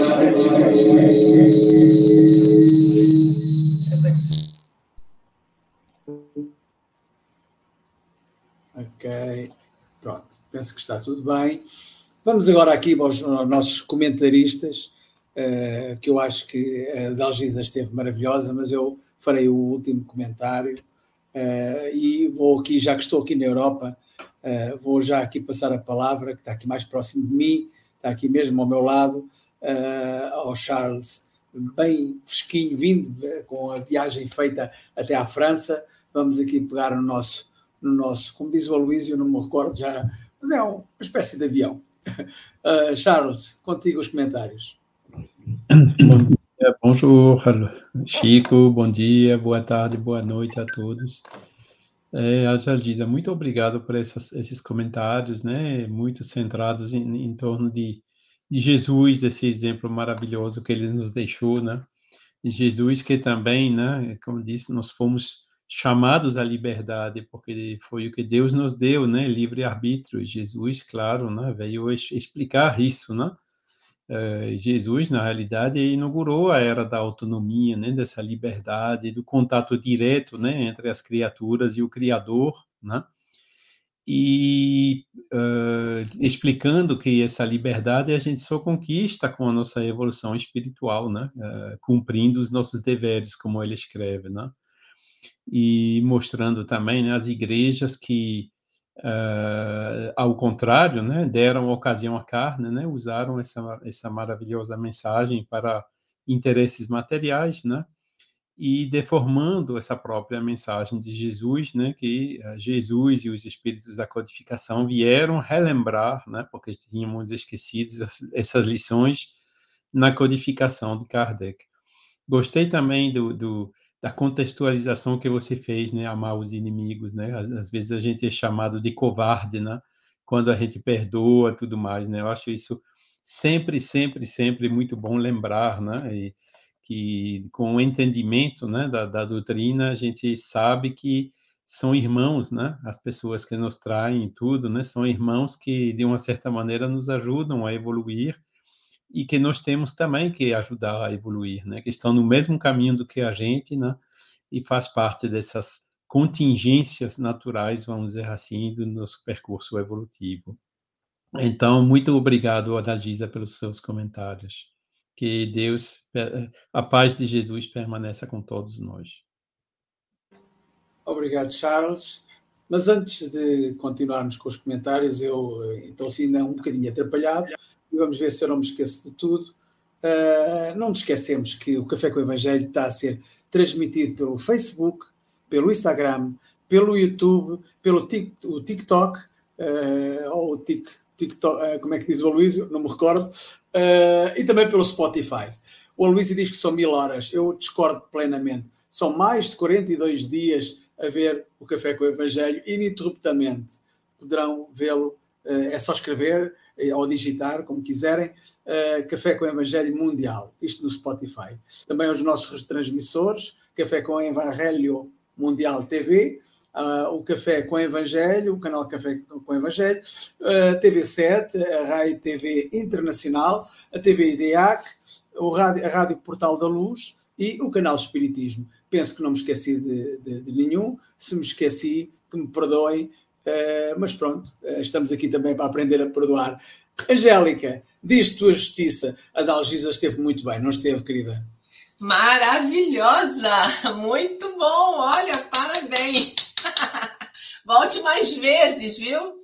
Ok, pronto, penso que está tudo bem. Vamos agora aqui aos nossos comentaristas, uh, que eu acho que a Dalgisa esteve maravilhosa, mas eu farei o último comentário uh, e vou aqui, já que estou aqui na Europa, uh, vou já aqui passar a palavra, que está aqui mais próximo de mim, está aqui mesmo ao meu lado, ao Charles, bem fresquinho, vindo com a viagem feita até à França. Vamos aqui pegar no nosso, no nosso como diz o Aloysio, não me recordo já, mas é uma espécie de avião. Uh, Charles, contigo os comentários. Bom dia, bonjour, Chico, bom dia, boa tarde, boa noite a todos. É, a Jaldisa, muito obrigado por essas, esses comentários, né, muito centrados em, em torno de, de Jesus, desse exemplo maravilhoso que ele nos deixou, né, Jesus que também, né, como disse, nós fomos chamados à liberdade, porque foi o que Deus nos deu, né? Livre arbítrio. Jesus, claro, né? Veio explicar isso, né? Uh, Jesus, na realidade, inaugurou a era da autonomia, né, dessa liberdade, do contato direto, né, entre as criaturas e o Criador, né, e uh, explicando que essa liberdade a gente só conquista com a nossa evolução espiritual, né, uh, cumprindo os nossos deveres, como ele escreve, né, e mostrando também né, as igrejas que Uh, ao contrário, né, deram ocasião à carne, né, usaram essa, essa maravilhosa mensagem para interesses materiais, né, e deformando essa própria mensagem de Jesus, né, que uh, Jesus e os espíritos da codificação vieram relembrar, né, porque tínhamos esquecido essas lições na codificação de Kardec. Gostei também do, do da contextualização que você fez, né, amar os inimigos, né? Às, às, vezes a gente é chamado de covarde, né? Quando a gente perdoa, tudo mais, né? Eu acho isso sempre, sempre, sempre muito bom lembrar, né? E que com o entendimento, né, da, da doutrina, a gente sabe que são irmãos, né? As pessoas que nos traem tudo, né? São irmãos que de uma certa maneira nos ajudam a evoluir e que nós temos também que ajudar a evoluir, né? Que estão no mesmo caminho do que a gente, né? E faz parte dessas contingências naturais, vamos dizer assim, do nosso percurso evolutivo. Então, muito obrigado, Adalgisa, pelos seus comentários. Que Deus, a paz de Jesus permaneça com todos nós. Obrigado, Charles. Mas antes de continuarmos com os comentários, eu estou assim um bocadinho atrapalhado e vamos ver se eu não me esqueço de tudo. Uh, não nos esquecemos que o Café com o Evangelho está a ser transmitido pelo Facebook, pelo Instagram, pelo YouTube, pelo TikTok, uh, ou o TikTok, uh, como é que diz o Aloysio? Não me recordo, e também pelo Spotify. O Aloysio diz que são mil horas, eu discordo plenamente. São mais de 42 dias a ver o Café com o Evangelho ininterruptamente. Poderão vê-lo, é só escrever ou digitar, como quiserem, uh, Café com Evangelho Mundial, isto no Spotify. Também os nossos transmissores, Café com Evangelho Mundial TV, uh, eh, o Café com Evangelho, o canal Café com Evangelho, uh, TV7, a Rádio TV Internacional, a TV IDEAC, o rádio, a Rádio Portal da Luz e o canal Espiritismo. Penso que não me esqueci de, de, de nenhum. Se me esqueci, que me perdoem, Uh, mas pronto, uh, estamos aqui também para aprender a perdoar. Angélica, diz tua justiça, a Dalgisa esteve muito bem, não esteve, querida? Maravilhosa! Muito bom! Olha, parabéns! Volte mais vezes, viu?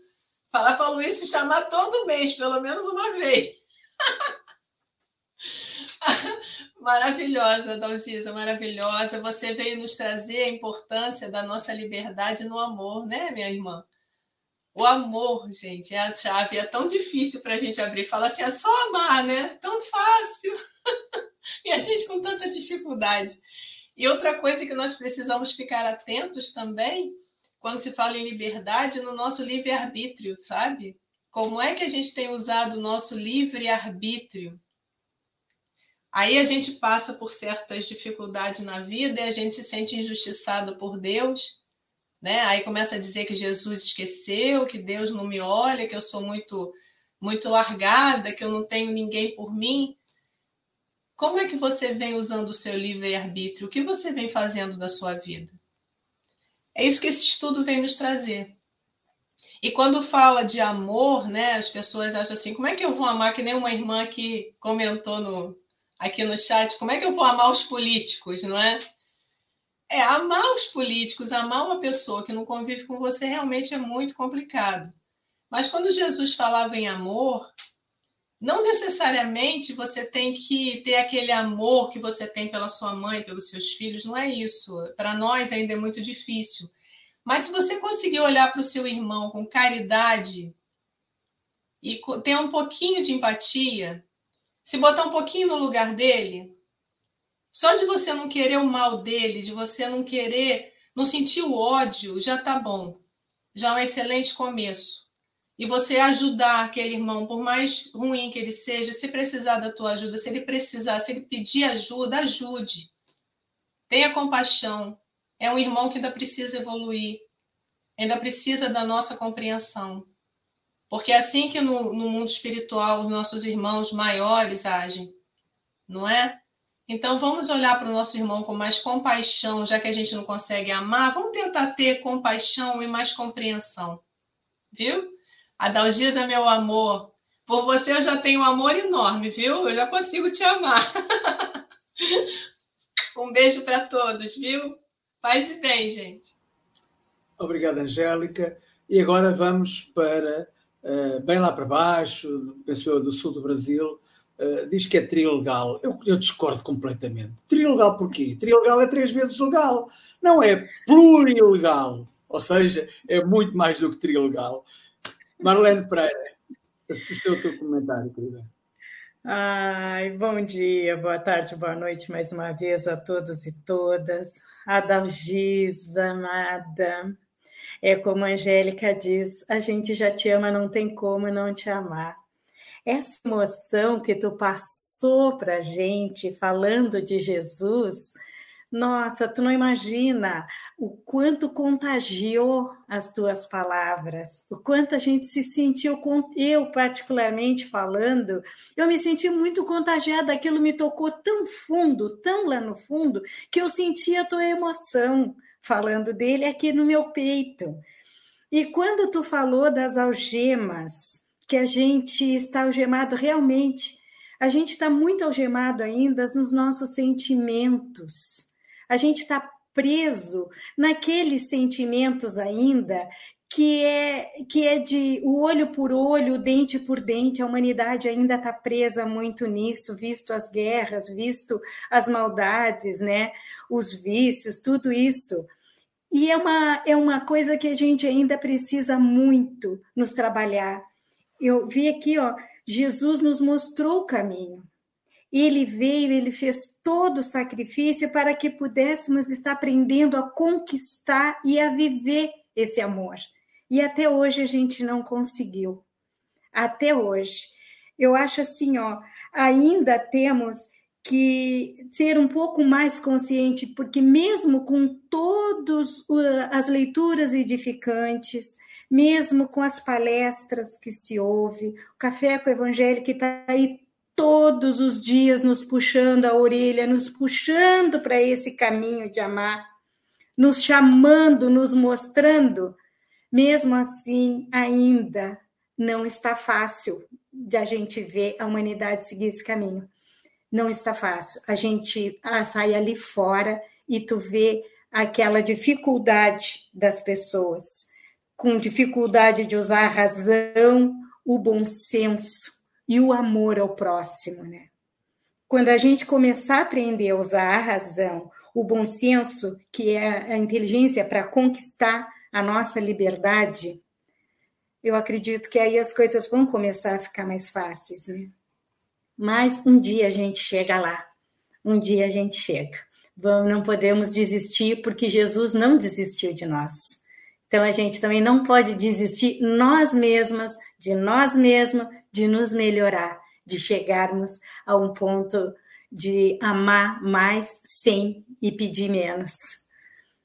Falar para o Luiz te chamar todo mês, pelo menos uma vez. Maravilhosa, Dalgisa, maravilhosa. Você veio nos trazer a importância da nossa liberdade no amor, né, minha irmã? O amor, gente, é a chave. É tão difícil para a gente abrir. Fala assim, é só amar, né? Tão fácil. e a gente com tanta dificuldade. E outra coisa que nós precisamos ficar atentos também, quando se fala em liberdade, no nosso livre-arbítrio, sabe? Como é que a gente tem usado o nosso livre-arbítrio? Aí a gente passa por certas dificuldades na vida e a gente se sente injustiçado por Deus né? Aí começa a dizer que Jesus esqueceu, que Deus não me olha, que eu sou muito muito largada, que eu não tenho ninguém por mim. Como é que você vem usando o seu livre-arbítrio? O que você vem fazendo da sua vida? É isso que esse estudo vem nos trazer. E quando fala de amor, né, as pessoas acham assim: como é que eu vou amar, que nem uma irmã que comentou no, aqui no chat, como é que eu vou amar os políticos, não é? É, amar os políticos, amar uma pessoa que não convive com você realmente é muito complicado. Mas quando Jesus falava em amor, não necessariamente você tem que ter aquele amor que você tem pela sua mãe, pelos seus filhos, não é isso. Para nós ainda é muito difícil. Mas se você conseguir olhar para o seu irmão com caridade e ter um pouquinho de empatia, se botar um pouquinho no lugar dele, só de você não querer o mal dele, de você não querer, não sentir o ódio, já tá bom. Já é um excelente começo. E você ajudar aquele irmão, por mais ruim que ele seja, se precisar da tua ajuda, se ele precisar, se ele pedir ajuda, ajude. Tenha compaixão. É um irmão que ainda precisa evoluir, ainda precisa da nossa compreensão. Porque assim que no, no mundo espiritual os nossos irmãos maiores agem, não é? Então vamos olhar para o nosso irmão com mais compaixão, já que a gente não consegue amar, vamos tentar ter compaixão e mais compreensão. Viu? Adalgisa, meu amor, por você eu já tenho um amor enorme, viu? Eu já consigo te amar. um beijo para todos, viu? Paz e bem, gente. Obrigado, Angélica. E agora vamos para, bem lá para baixo, penso eu, do sul do Brasil, uh, diz que é trilegal. Eu, eu discordo completamente. Trilegal porquê? Trilegal é três vezes legal. Não é plurilegal. Ou seja, é muito mais do que trilegal. Marlene Pereira, este é o teu comentário, querida. Ai, bom dia, boa tarde, boa noite mais uma vez a todos e todas. Adalgisa, amada, é como a Angélica diz, a gente já te ama, não tem como não te amar. Essa emoção que tu passou para a gente falando de Jesus, nossa, tu não imagina o quanto contagiou as tuas palavras, o quanto a gente se sentiu, eu particularmente falando, eu me senti muito contagiada, aquilo me tocou tão fundo, tão lá no fundo, que eu senti a tua emoção falando dele aqui no meu peito. E quando tu falou das algemas, que a gente está algemado realmente, a gente está muito algemado ainda nos nossos sentimentos a gente está preso naqueles sentimentos ainda que é que é de o olho por olho, o dente por dente. A humanidade ainda está presa muito nisso, visto as guerras, visto as maldades, né? Os vícios, tudo isso. E é uma, é uma coisa que a gente ainda precisa muito nos trabalhar. Eu vi aqui, ó, Jesus nos mostrou o caminho. Ele veio, ele fez todo o sacrifício para que pudéssemos estar aprendendo a conquistar e a viver esse amor. E até hoje a gente não conseguiu. Até hoje. Eu acho assim, ó, ainda temos que ser um pouco mais consciente, porque mesmo com todas as leituras edificantes, mesmo com as palestras que se ouve, o Café com o Evangelho que está aí todos os dias nos puxando a orelha, nos puxando para esse caminho de amar, nos chamando, nos mostrando, mesmo assim, ainda não está fácil de a gente ver a humanidade seguir esse caminho. Não está fácil. A gente ah, sai ali fora e tu vê aquela dificuldade das pessoas, com dificuldade de usar a razão, o bom senso, e o amor ao próximo, né? Quando a gente começar a aprender a usar a razão, o bom senso, que é a inteligência para conquistar a nossa liberdade, eu acredito que aí as coisas vão começar a ficar mais fáceis, né? Mas um dia a gente chega lá, um dia a gente chega. Não podemos desistir, porque Jesus não desistiu de nós. Então a gente também não pode desistir nós mesmas, de nós mesmas, de nos melhorar, de chegarmos a um ponto de amar mais sem e pedir menos.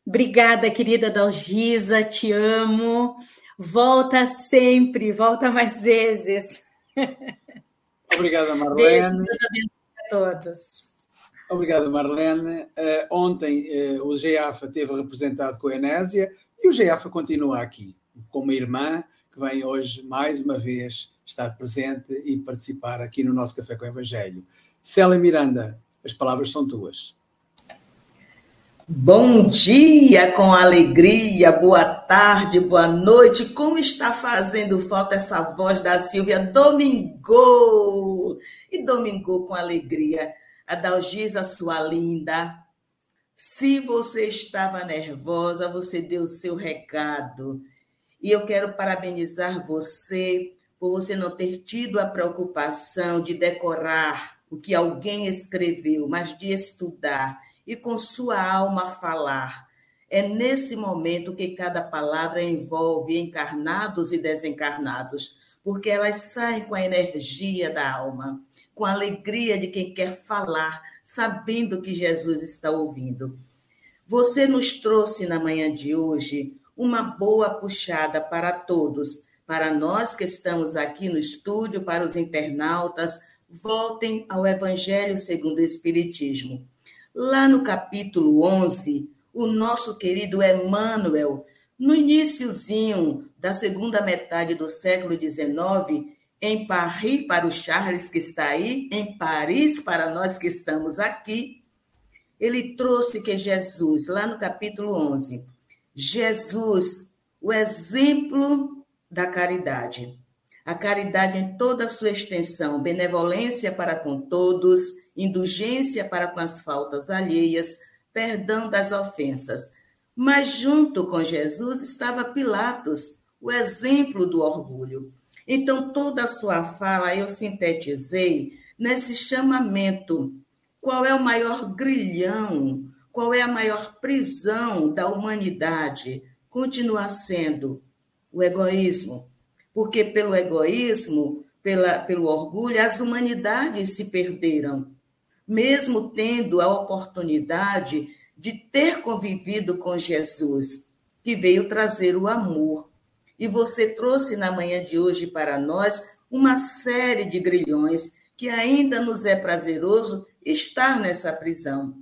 Obrigada, querida Dalgisa, te amo. Volta sempre, volta mais vezes. Obrigada, Marlene. Beijo a todos. Obrigado, Marlene. Uh, ontem uh, o GEAFA teve representado com a Enésia e o GEAFA continua aqui, com uma irmã que vem hoje mais uma vez estar presente e participar aqui no nosso Café com o Evangelho. Célia Miranda, as palavras são tuas. Bom dia com alegria, boa tarde, boa noite. Como está fazendo falta essa voz da Silvia Domingo? E Domingo com alegria. Adalgisa, sua linda. Se você estava nervosa, você deu o seu recado. E eu quero parabenizar você por você não ter tido a preocupação de decorar o que alguém escreveu, mas de estudar e com sua alma falar. É nesse momento que cada palavra envolve encarnados e desencarnados, porque elas saem com a energia da alma, com a alegria de quem quer falar, sabendo que Jesus está ouvindo. Você nos trouxe na manhã de hoje uma boa puxada para todos para nós que estamos aqui no estúdio, para os internautas, voltem ao Evangelho segundo o Espiritismo. Lá no capítulo 11, o nosso querido Emmanuel, no iníciozinho da segunda metade do século XIX, em Paris para o Charles que está aí, em Paris para nós que estamos aqui, ele trouxe que Jesus, lá no capítulo 11, Jesus, o exemplo da caridade. A caridade em toda a sua extensão, benevolência para com todos, indulgência para com as faltas alheias, perdão das ofensas. Mas junto com Jesus estava Pilatos, o exemplo do orgulho. Então, toda a sua fala eu sintetizei nesse chamamento. Qual é o maior grilhão? Qual é a maior prisão da humanidade? Continua sendo o egoísmo. Porque pelo egoísmo, pela, pelo orgulho, as humanidades se perderam. Mesmo tendo a oportunidade de ter convivido com Jesus, que veio trazer o amor, e você trouxe na manhã de hoje para nós uma série de grilhões que ainda nos é prazeroso estar nessa prisão.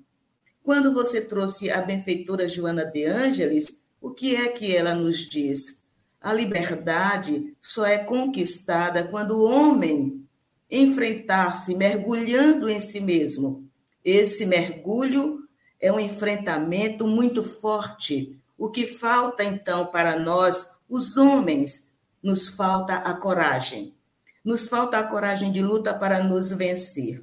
Quando você trouxe a benfeitora Joana de Ângeles, o que é que ela nos diz? A liberdade só é conquistada quando o homem enfrentar-se mergulhando em si mesmo. Esse mergulho é um enfrentamento muito forte. O que falta então para nós os homens, nos falta a coragem. Nos falta a coragem de luta para nos vencer.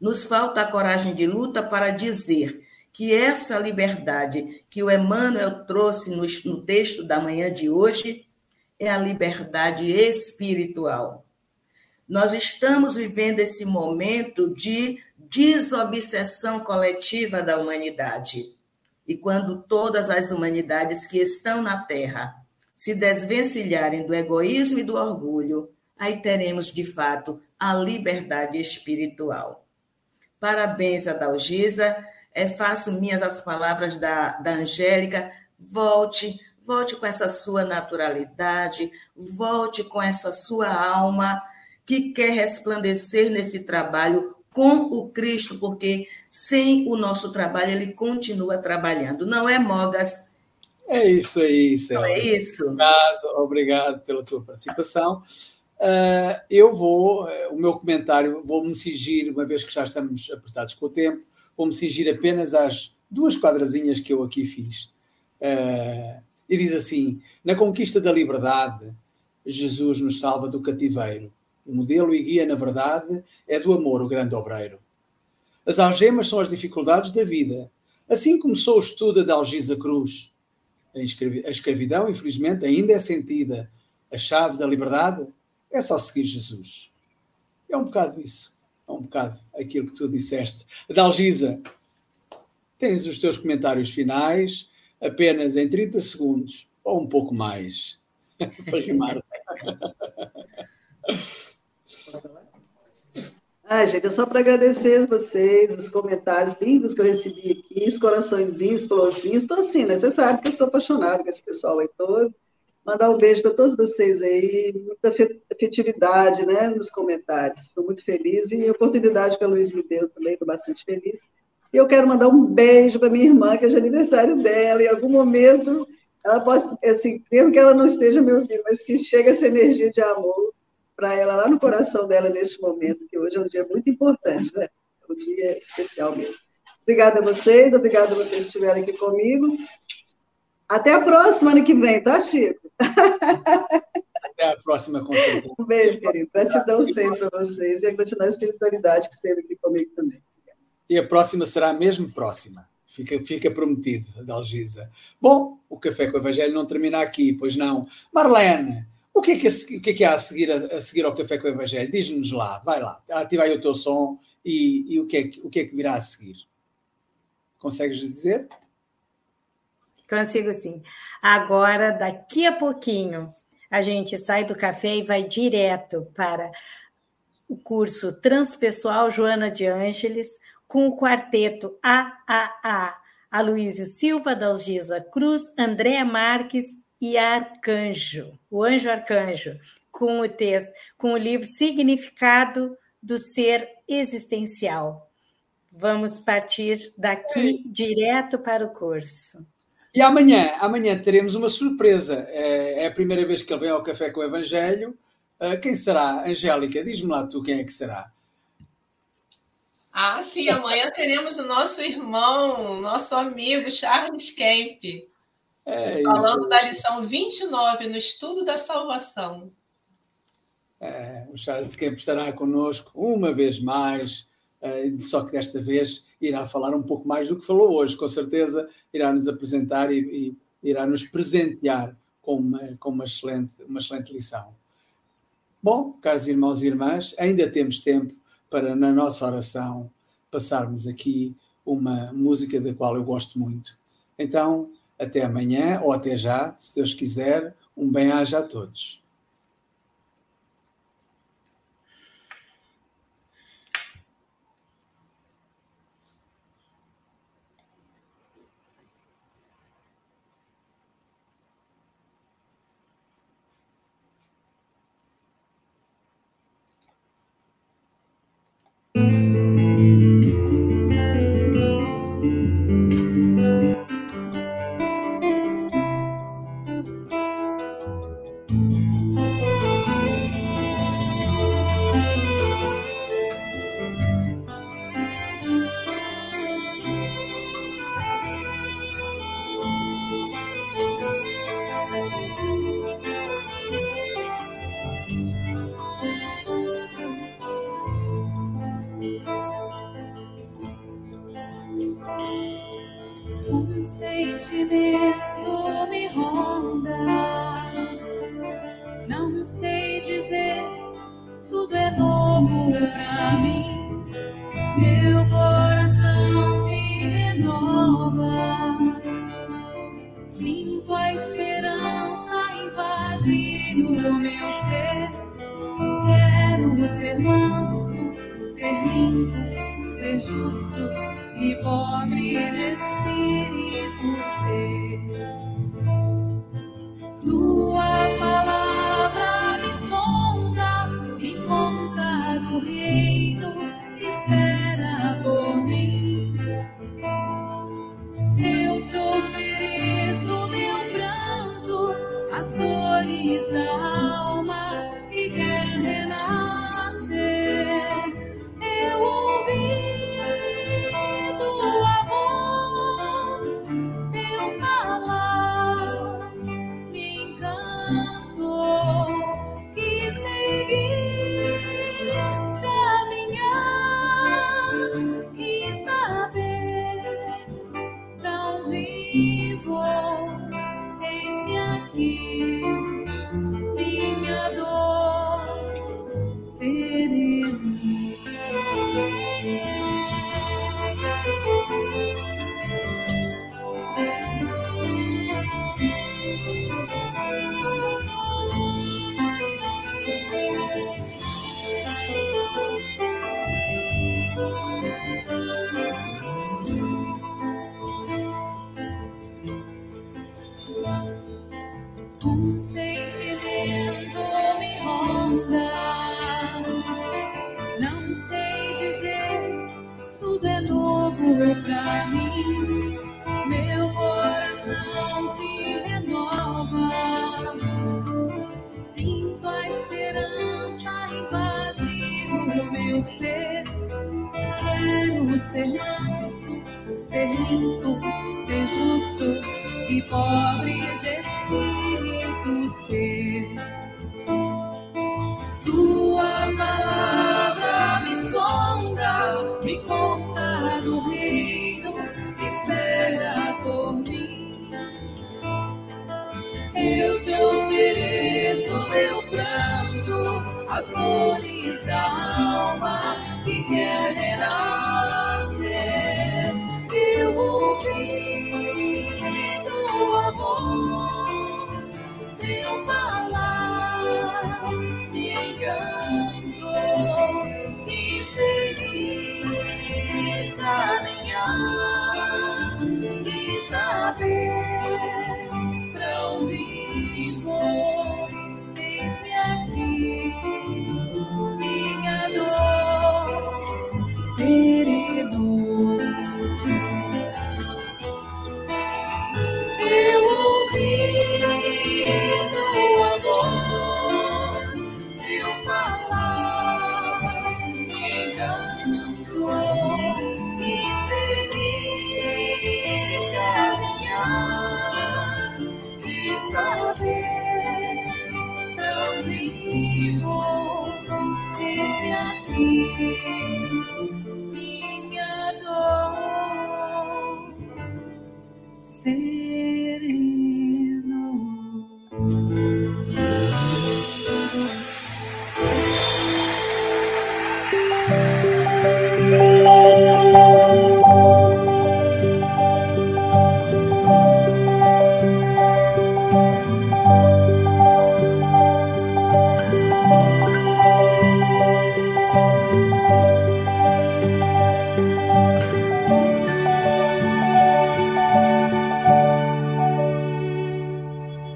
Nos falta a coragem de luta para dizer que essa liberdade que o Emmanuel trouxe no, no texto da manhã de hoje é a liberdade espiritual. Nós estamos vivendo esse momento de desobsessão coletiva da humanidade. E quando todas as humanidades que estão na Terra se desvencilharem do egoísmo e do orgulho, aí teremos de fato a liberdade espiritual. Parabéns, Adalgisa. É, faço minhas as palavras da, da Angélica. Volte, volte com essa sua naturalidade, volte com essa sua alma que quer resplandecer nesse trabalho com o Cristo, porque sem o nosso trabalho ele continua trabalhando. Não é, Mogas? É isso aí, Céu. é isso. Obrigado, obrigado pela tua participação. Uh, eu vou, o meu comentário, vou-me cingir, uma vez que já estamos apertados com o tempo, vou-me cingir apenas às duas quadrazinhas que eu aqui fiz. Uh, e diz assim: Na conquista da liberdade, Jesus nos salva do cativeiro. O modelo e guia, na verdade, é do amor, o grande obreiro. As algemas são as dificuldades da vida. Assim começou o estudo da Algisa Cruz a escravidão, infelizmente, ainda é sentida. A chave da liberdade é só seguir Jesus. É um bocado isso. Um bocado aquilo que tu disseste. Adalgisa, tens os teus comentários finais apenas em 30 segundos ou um pouco mais para rimar. Ah, gente, é só para agradecer vocês, os comentários lindos que eu recebi aqui, os coraçõezinhos, florzinhos. Então, assim, né? Você sabe que eu sou apaixonada com esse pessoal aí todo. Mandar um beijo para todos vocês aí, muita afetividade, né, nos comentários. Estou muito feliz e oportunidade que a Luiz me deu também, estou bastante feliz. E eu quero mandar um beijo para minha irmã, que é de aniversário dela, em algum momento ela pode, assim, mesmo que ela não esteja me ouvindo, mas que chega essa energia de amor para ela lá no coração dela neste momento, que hoje é um dia muito importante, né? É um dia especial mesmo. Obrigada a vocês, obrigada a vocês que estiveram aqui comigo. Até a próxima ano que vem, tá, Chico? Até a próxima, com certeza. Um beijo, querido. Gratidão sempre para vocês e a continuar a espiritualidade que esteve aqui comigo também. E a próxima será mesmo próxima. Fica, fica prometido, Dalgisa. Bom, o Café com o Evangelho não termina aqui, pois não. Marlene, o que é que, o que, é que há a seguir, a, a, seguir ao Café com o Evangelho? Diz-nos lá, vai lá, ativa aí o teu som e, e, o, que é que, o que é que virá a seguir? Consegues dizer? Consigo sim. Agora, daqui a pouquinho, a gente sai do café e vai direto para o curso Transpessoal Joana de Ângeles, com o quarteto AAA, Aloísio Silva, Dalgisa Cruz, Andréa Marques e Arcanjo, o Anjo Arcanjo, com o texto, com o livro Significado do Ser Existencial. Vamos partir daqui direto para o curso. E amanhã, amanhã teremos uma surpresa. É, é a primeira vez que ele vem ao Café com o Evangelho. Uh, quem será? Angélica, diz-me lá tu quem é que será. Ah, sim, amanhã teremos o nosso irmão, nosso amigo Charles Kemp. É falando da lição 29 no estudo da salvação. É, o Charles Kemp estará conosco uma vez mais, só que desta vez irá falar um pouco mais do que falou hoje, com certeza irá nos apresentar e, e irá nos presentear com uma, com uma, excelente, uma excelente lição. Bom, caros irmãos e irmãs, ainda temos tempo para, na nossa oração, passarmos aqui uma música da qual eu gosto muito. Então, até amanhã ou até já, se Deus quiser, um bem-aja a todos. grande Espírito Seu.